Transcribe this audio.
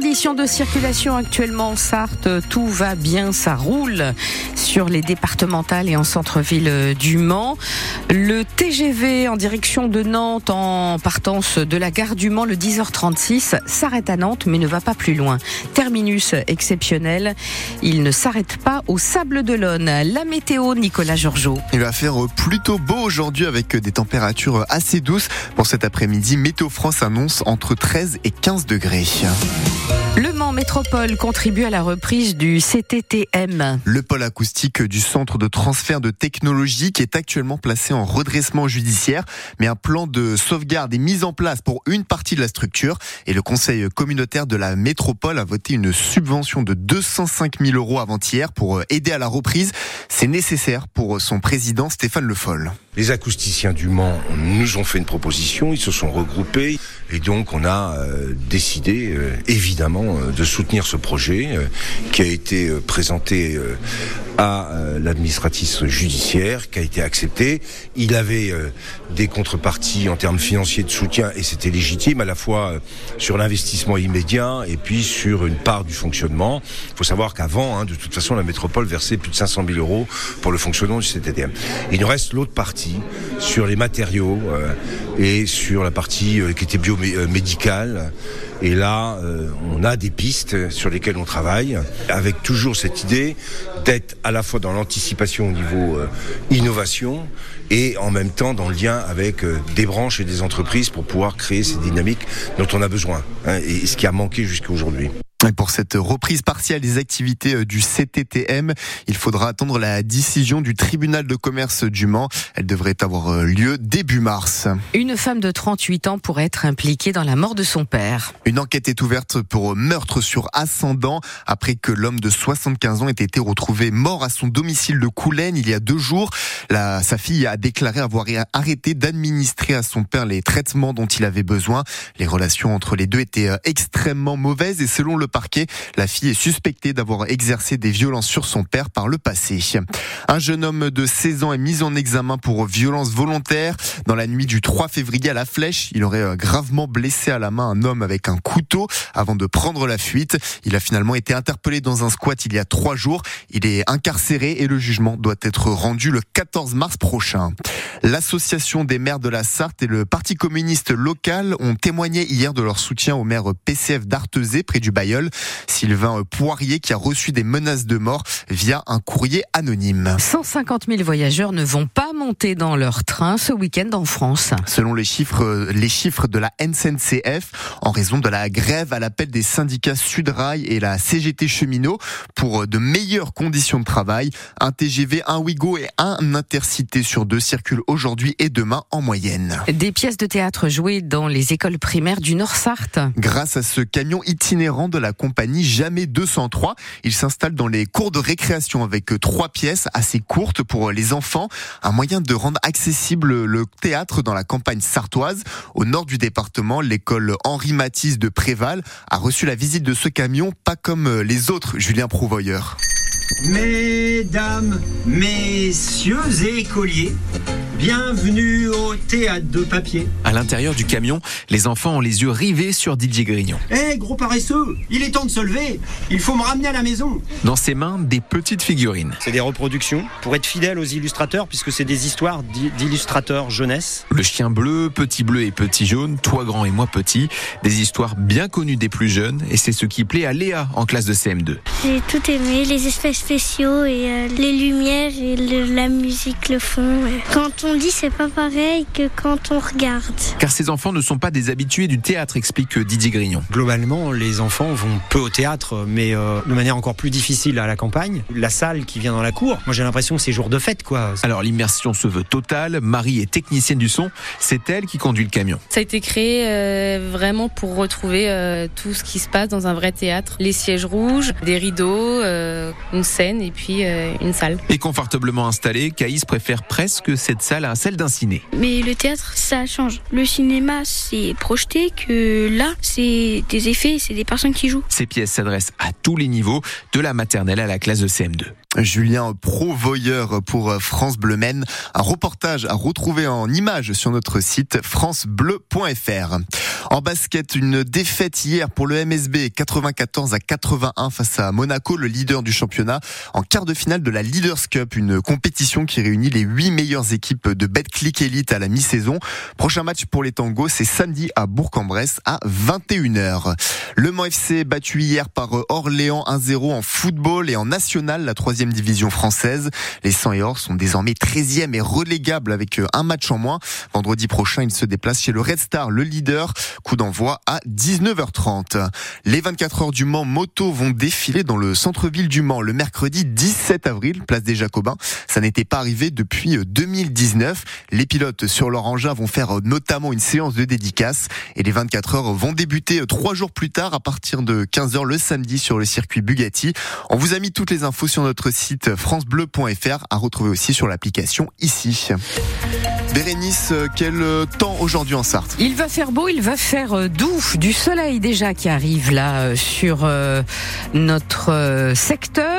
conditions de circulation actuellement en Sarthe, tout va bien, ça roule sur les départementales et en centre-ville du Mans. Le TGV en direction de Nantes en partance de la gare du Mans le 10h36 s'arrête à Nantes mais ne va pas plus loin. Terminus exceptionnel, il ne s'arrête pas au Sable d'Olonne. La météo, Nicolas Georgeot. Il va faire plutôt beau aujourd'hui avec des températures assez douces. Pour cet après-midi, Météo France annonce entre 13 et 15 degrés. Métropole contribue à la reprise du CTTM. Le pôle acoustique du Centre de transfert de technologie qui est actuellement placé en redressement judiciaire, mais un plan de sauvegarde est mis en place pour une partie de la structure et le conseil communautaire de la métropole a voté une subvention de 205 000 euros avant-hier pour aider à la reprise. C'est nécessaire pour son président Stéphane Le Foll. Les acousticiens du Mans nous ont fait une proposition, ils se sont regroupés et donc on a euh, décidé euh, évidemment euh, de soutenir ce projet qui a été présenté à l'administratif judiciaire, qui a été accepté. Il avait des contreparties en termes financiers de soutien et c'était légitime à la fois sur l'investissement immédiat et puis sur une part du fonctionnement. Il faut savoir qu'avant, hein, de toute façon, la métropole versait plus de 500 000 euros pour le fonctionnement du CTTM. Il nous reste l'autre partie sur les matériaux et sur la partie qui était biomédicale. Et là, on a des pistes sur lesquelles on travaille, avec toujours cette idée d'être la fois dans l'anticipation au niveau innovation et en même temps dans le lien avec des branches et des entreprises pour pouvoir créer ces dynamiques dont on a besoin et ce qui a manqué jusqu'à aujourd'hui. Et pour cette reprise partielle des activités du CTTM, il faudra attendre la décision du tribunal de commerce du Mans. Elle devrait avoir lieu début mars. Une femme de 38 ans pourrait être impliquée dans la mort de son père. Une enquête est ouverte pour meurtre sur ascendant après que l'homme de 75 ans ait été retrouvé mort à son domicile de Coulennes il y a deux jours. La, sa fille a déclaré avoir arrêté d'administrer à son père les traitements dont il avait besoin. Les relations entre les deux étaient extrêmement mauvaises et selon le parquet. La fille est suspectée d'avoir exercé des violences sur son père par le passé. Un jeune homme de 16 ans est mis en examen pour violence volontaire. Dans la nuit du 3 février à la Flèche, il aurait gravement blessé à la main un homme avec un couteau avant de prendre la fuite. Il a finalement été interpellé dans un squat il y a trois jours. Il est incarcéré et le jugement doit être rendu le 14 mars prochain. L'association des maires de la Sarthe et le Parti communiste local ont témoigné hier de leur soutien au maire PCF d'Artezé près du Bayeul. Sylvain Poirier qui a reçu des menaces de mort via un courrier anonyme. 150 000 voyageurs ne vont pas monter dans leur train ce week-end en France. Selon les chiffres, les chiffres de la NCNCF, en raison de la grève à l'appel des syndicats Sudrail et la CGT Cheminot pour de meilleures conditions de travail, un TGV, un Ouigo et un Intercité sur deux circulent aujourd'hui et demain en moyenne. Des pièces de théâtre jouées dans les écoles primaires du Nord-Sarthe. Grâce à ce camion itinérant de la compagnie Jamais 203. Il s'installe dans les cours de récréation avec trois pièces assez courtes pour les enfants. Un moyen de rendre accessible le théâtre dans la campagne sartoise. Au nord du département, l'école Henri Matisse de Préval a reçu la visite de ce camion, pas comme les autres, Julien Prouvoyeur. Mesdames, messieurs et écoliers, bienvenue au théâtre de papier. À l'intérieur du camion, les enfants ont les yeux rivés sur Didier Grignon. Hé, gros paresseux, il est temps de se lever. Il faut me ramener à la maison. Dans ses mains, des petites figurines. C'est des reproductions pour être fidèle aux illustrateurs, puisque c'est des histoires d'illustrateurs jeunesse. Le chien bleu, petit bleu et petit jaune, toi grand et moi petit. Des histoires bien connues des plus jeunes, et c'est ce qui plaît à Léa en classe de CM2. J'ai tout aimé, les espèces spéciaux et euh, les lumières et le, la musique, le fond. Ouais. Quand on dit, c'est pas pareil que quand on regarde. Car ces enfants ne sont pas des habitués du théâtre, explique Didier Grignon. Globalement, les enfants vont peu au théâtre, mais euh, de manière encore plus difficile à la campagne. La salle qui vient dans la cour, moi j'ai l'impression que c'est jour de fête, quoi. Alors l'immersion se veut totale. Marie est technicienne du son. C'est elle qui conduit le camion. Ça a été créé euh, vraiment pour retrouver euh, tout ce qui se passe dans un vrai théâtre. Les sièges rouges, des rideaux, euh, une scène et puis euh, une salle. Et confortablement installée, Caïs préfère presque cette salle à celle d'un ciné. Mais le théâtre, ça change. Le cinéma, c'est projeté, que là, c'est des effets, c'est des personnes qui jouent. Ces pièces s'adressent à tous les niveaux, de la maternelle à la classe de CM2. Julien Provoyeur pour France Bleu Maine. Un reportage à retrouver en images sur notre site francebleu.fr. En basket, une défaite hier pour le MSB, 94 à 81 face à Monaco, le leader du championnat, en quart de finale de la Leaders Cup, une compétition qui réunit les huit meilleures équipes de Betclic Elite à la mi-saison. Prochain match pour les tangos, c'est samedi à Bourg-en-Bresse à 21h. Le Mans FC battu hier par Orléans 1-0 en football et en national, la troisième division française. Les 100 et Or sont désormais 13e et relégables avec un match en moins. Vendredi prochain, ils se déplacent chez le Red Star, le leader. Coup d'envoi à 19h30. Les 24 heures du Mans moto vont défiler dans le centre-ville du Mans le mercredi 17 avril, place des Jacobins. Ça n'était pas arrivé depuis 2019. Les pilotes sur leur engin vont faire notamment une séance de dédicace et les 24 heures vont débuter trois jours plus tard à partir de 15h le samedi sur le circuit Bugatti. On vous a mis toutes les infos sur notre site francebleu.fr à retrouver aussi sur l'application ici. Bérénice, quel temps aujourd'hui en Sarthe? Il va faire beau, il va faire euh, doux, du soleil déjà qui arrive là euh, sur euh, notre secteur.